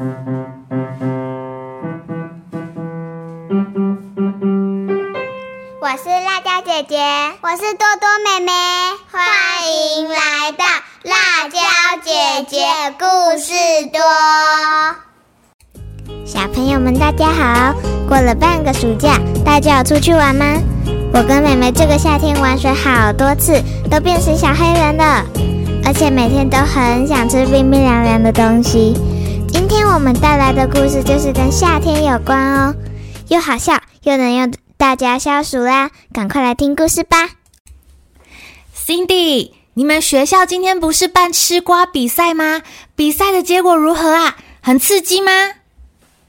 我是辣椒姐姐，我是多多妹妹，欢迎来到辣椒姐姐故事多。小朋友们，大家好！过了半个暑假，大家有出去玩吗？我跟妹妹这个夏天玩水好多次，都变成小黑人了，而且每天都很想吃冰冰凉凉的东西。今天我们带来的故事就是跟夏天有关哦，又好笑又能让大家消暑啦！赶快来听故事吧。Cindy，你们学校今天不是办吃瓜比赛吗？比赛的结果如何啊？很刺激吗？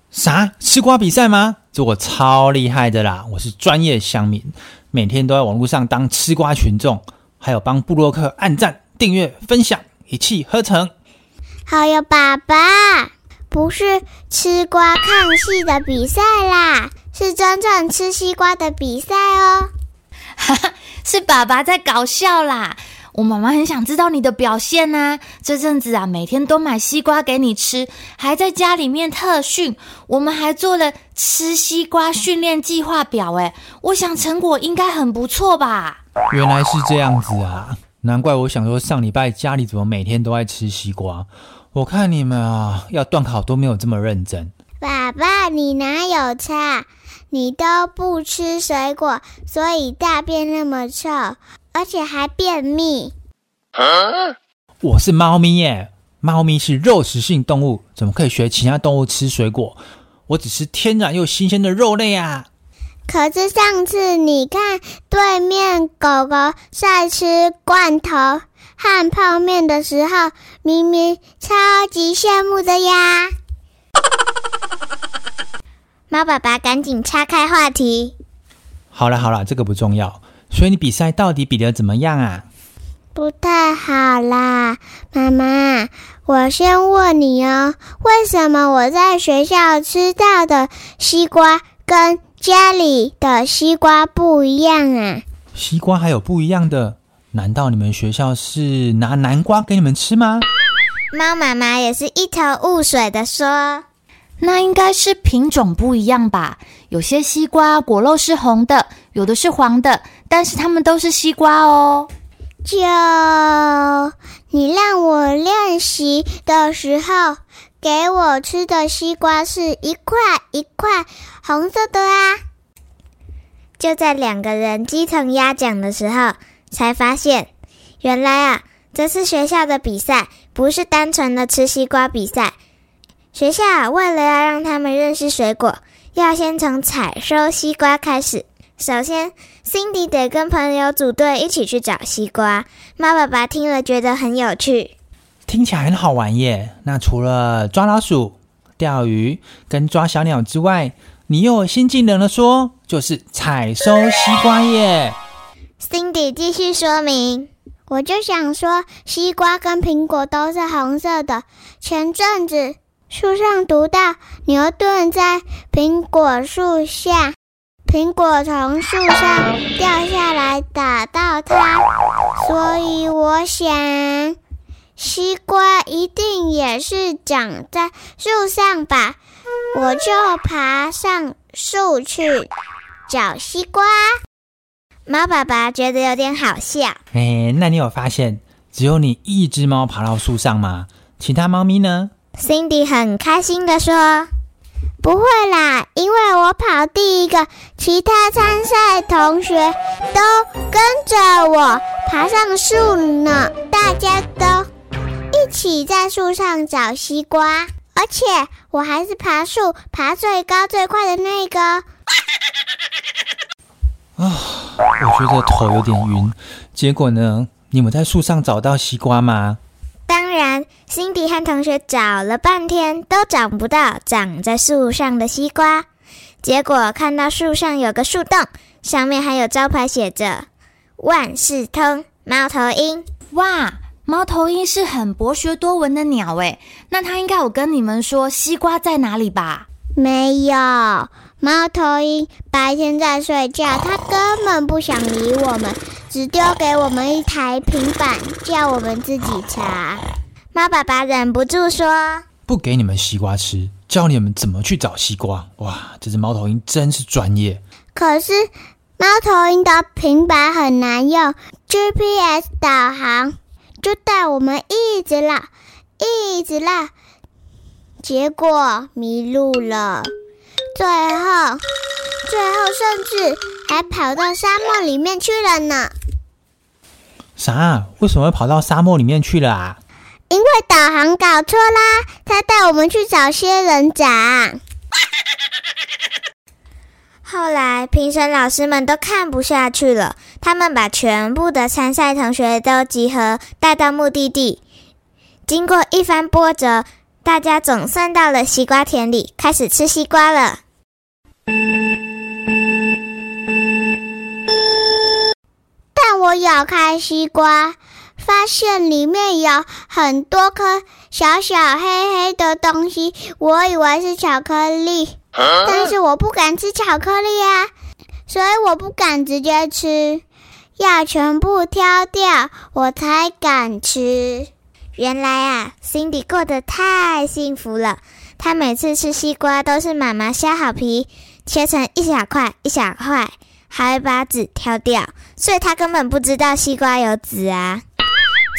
啥吃瓜比赛吗？这我超厉害的啦！我是专业乡民，每天都在网络上当吃瓜群众，还有帮布洛克按赞、订阅、分享，一气呵成。好有，爸爸，不是吃瓜看戏的比赛啦，是真正吃西瓜的比赛哦。哈哈，是爸爸在搞笑啦！我妈妈很想知道你的表现呢、这阵子啊，每天都买西瓜给你吃，还在家里面特训。我们还做了吃西瓜训练计划表，哎，我想成果应该很不错吧？原来是这样子啊！难怪我想说上礼拜家里怎么每天都在吃西瓜。我看你们啊，要断考都没有这么认真。爸爸，你哪有差？你都不吃水果，所以大便那么臭，而且还便秘。我是猫咪耶，猫咪是肉食性动物，怎么可以学其他动物吃水果？我只吃天然又新鲜的肉类啊！可是上次你看对面狗狗在吃罐头和泡面的时候，明明超级羡慕的呀。猫爸爸赶紧岔开话题。好了好了，这个不重要。所以你比赛到底比的怎么样啊？不太好啦，妈妈，我先问你哦，为什么我在学校吃到的西瓜跟家里的西瓜不一样啊？西瓜还有不一样的？难道你们学校是拿南瓜给你们吃吗？猫妈妈也是一头雾水的说那应该是品种不一样吧？有些西瓜果肉是红的，有的是黄的，但是它们都是西瓜哦。：“就你让我练习的时候，给我吃的西瓜是一块一块红色的啊。”就在两个人鸡同鸭讲的时候，才发现，原来啊，这次学校的比赛不是单纯的吃西瓜比赛。学校啊为了要让他们认识水果，要先从采收西瓜开始。首先，Cindy 得跟朋友组队一起去找西瓜。猫爸爸听了觉得很有趣。听起来很好玩耶。那除了抓老鼠、钓鱼跟抓小鸟之外，你又有新技能了说，就是采收西瓜耶。Cindy 继续说明，我就想说，西瓜跟苹果都是红色的。前阵子树上读到牛顿在苹果树下，苹果从树上掉下来打到它，所以我想，西瓜一定也是长在树上吧。我就爬上树去找西瓜。猫爸爸觉得有点好笑。哎，那你有发现只有你一只猫爬到树上吗？其他猫咪呢？Cindy 很开心的说：“不会啦，因为我跑第一个，其他参赛同学都跟着我爬上树呢。大家都一起在树上找西瓜，而且我还是爬树爬最高最快的那个。我觉得头有点晕。结果呢？你们在树上找到西瓜吗？当然，Cindy 和同学找了半天都找不到长在树上的西瓜。结果看到树上有个树洞，上面还有招牌写着“万事通猫头鹰哇，猫头鹰是很博学多闻的鸟诶，那它应该有跟你们说西瓜在哪里吧？”。没有，猫头鹰白天在睡觉，它根本不想理我们，只丢给我们一台平板，叫我们自己查。猫爸爸忍不住说。不给你们西瓜吃，教你们怎么去找西瓜。哇，这只猫头鹰真是专业。可是猫头鹰的平板很难用，GPS 导航就带我们一直绕，一直绕，结果迷路了。最后，最后甚至还跑到沙漠里面去了呢。啥？为什么会跑到沙漠里面去了啊？因为导航搞错啦，他带我们去找仙人掌。后来评审老师们都看不下去了，他们把全部的参赛同学都集合，带到目的地。经过一番波折，大家总算到了西瓜田里，开始吃西瓜了。但我咬开西瓜，发现里面有很多颗小小黑黑的东西，我以为是巧克力，但是我不敢吃巧克力啊，所以我不敢直接吃，要全部挑掉我才敢吃。原来啊，Cindy 过得太幸福了。她每次吃西瓜都是妈妈削好皮，切成一小块一小块，还会把籽挑掉，所以她根本不知道西瓜有籽啊。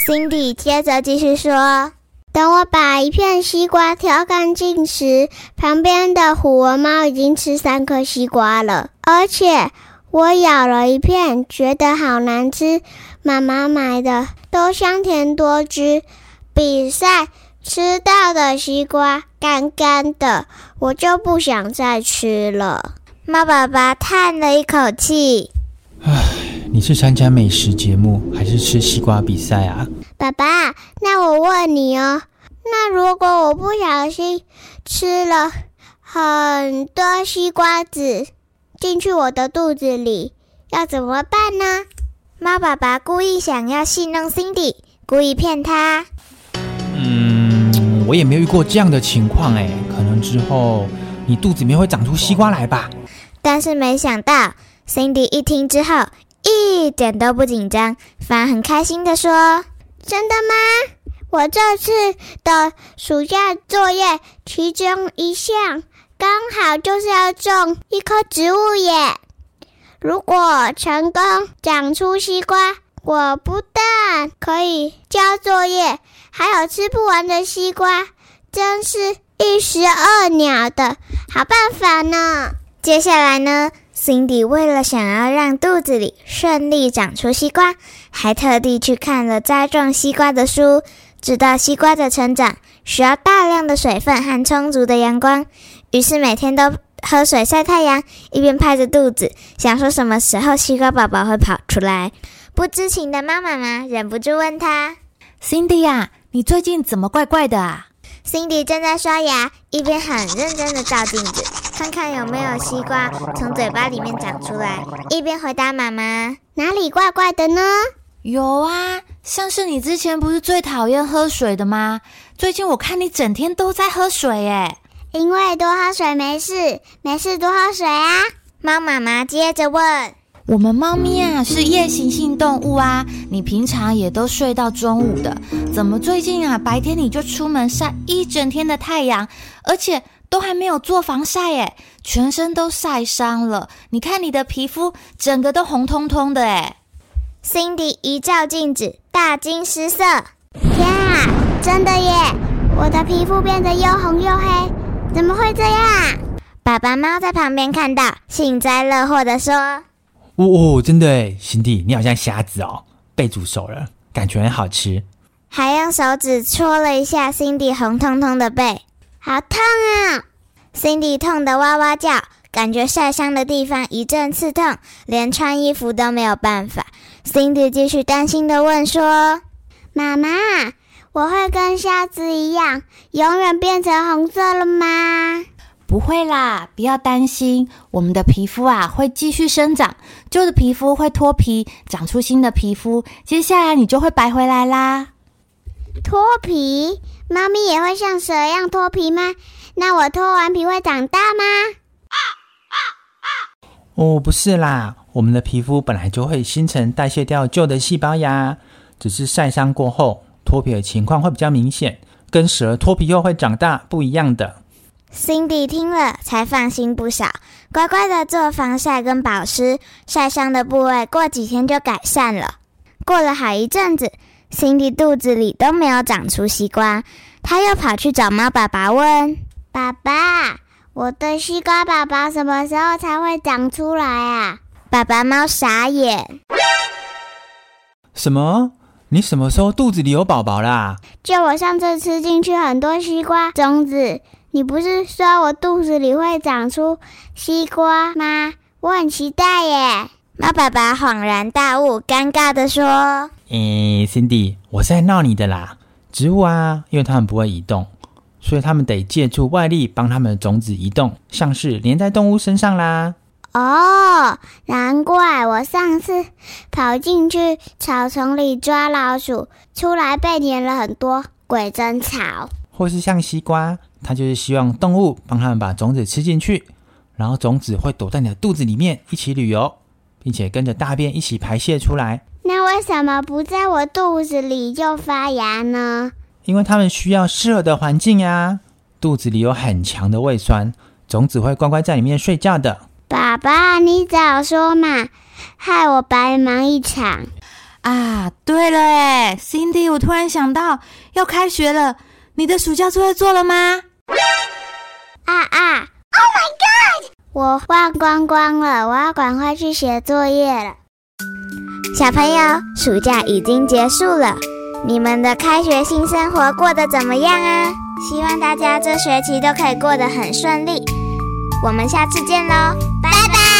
Cindy 接着继续说：“等我把一片西瓜挑干净时，旁边的虎纹猫已经吃三颗西瓜了，而且我咬了一片，觉得好难吃。妈妈买的都香甜多汁。”比赛吃到的西瓜干干的，我就不想再吃了。猫爸爸叹了一口气：“唉，你是参加美食节目还是吃西瓜比赛啊？”爸爸，那我问你哦，那如果我不小心吃了很多西瓜子进去我的肚子里，要怎么办呢？猫爸爸故意想要戏弄 Cindy，故意骗他。嗯，我也没有遇过这样的情况哎，可能之后你肚子里面会长出西瓜来吧。但是没想到，Cindy 一听之后一点都不紧张，反而很开心的说：“真的吗？我这次的暑假作业其中一项刚好就是要种一棵植物耶！如果成功长出西瓜，我不但可以交作业。”还有吃不完的西瓜，真是一石二鸟的好办法呢。接下来呢，Cindy 为了想要让肚子里顺利长出西瓜，还特地去看了栽种西瓜的书，知道西瓜的成长需要大量的水分和充足的阳光，于是每天都喝水晒太阳，一边拍着肚子想说什么时候西瓜宝宝会跑出来。不知情的猫妈妈忍不住问他：“Cindy 呀。”你最近怎么怪怪的啊？Cindy 正在刷牙，一边很认真的照镜子，看看有没有西瓜从嘴巴里面长出来，一边回答妈妈：“哪里怪怪的呢？”有啊，像是你之前不是最讨厌喝水的吗？最近我看你整天都在喝水，诶因为多喝水没事，没事多喝水啊。猫妈妈接着问。我们猫咪啊是夜行性动物啊，你平常也都睡到中午的，怎么最近啊白天你就出门晒一整天的太阳，而且都还没有做防晒耶，全身都晒伤了。你看你的皮肤整个都红彤彤的诶 Cindy 一照镜子，大惊失色，天啊，真的耶！我的皮肤变得又红又黑，怎么会这样？爸爸猫在旁边看到，幸灾乐祸的说。哦，真的哎，辛迪，你好像虾子哦，被煮熟了，感觉很好吃。还用手指戳了一下 Cindy 红彤彤的背，好痛啊！Cindy 痛得哇哇叫，感觉晒伤的地方一阵刺痛，连穿衣服都没有办法。Cindy 继续担心的问说：“妈妈，我会跟瞎子一样，永远变成红色了吗？”不会啦，不要担心，我们的皮肤啊会继续生长，旧的皮肤会脱皮，长出新的皮肤，接下来你就会白回来啦。脱皮？猫咪也会像蛇一样脱皮吗？那我脱完皮会长大吗？哦，不是啦，我们的皮肤本来就会新陈代谢掉旧的细胞呀，只是晒伤过后脱皮的情况会比较明显。跟蛇脱皮后会长大不一样的。Cindy 听了才放心不少，乖乖的做防晒跟保湿，晒伤的部位过几天就改善了。过了好一阵子，Cindy 肚子里都没有长出西瓜，他又跑去找猫爸爸问：“爸爸，我的西瓜宝宝什么时候才会长出来啊？”爸爸猫傻眼：“什么？你什么时候肚子里有宝宝啦？就我上次吃进去很多西瓜种子。”你不是说我肚子里会长出西瓜吗？我很期待耶！猫爸爸恍然大悟，尴尬的说：“诶，Cindy，我是在闹你的啦。植物啊，因为它们不会移动，所以它们得借助外力帮它们的种子移动，像是连在动物身上啦。哦，难怪我上次跑进去草丛里抓老鼠，出来被粘了很多鬼针草，或是像西瓜。”它就是希望动物帮它们把种子吃进去，然后种子会躲在你的肚子里面一起旅游，并且跟着大便一起排泄出来。那为什么不在我肚子里就发芽呢？因为它们需要适合的环境呀。肚子里有很强的胃酸，种子会乖乖在里面睡觉的。爸爸，你早说嘛，害我白忙一场啊！对了，哎，Cindy，我突然想到要开学了，你的暑假作业做了吗？啊啊！Oh my god！我忘光光了，我要赶快去写作业了。小朋友，暑假已经结束了，你们的开学新生活过得怎么样啊？希望大家这学期都可以过得很顺利。我们下次见喽，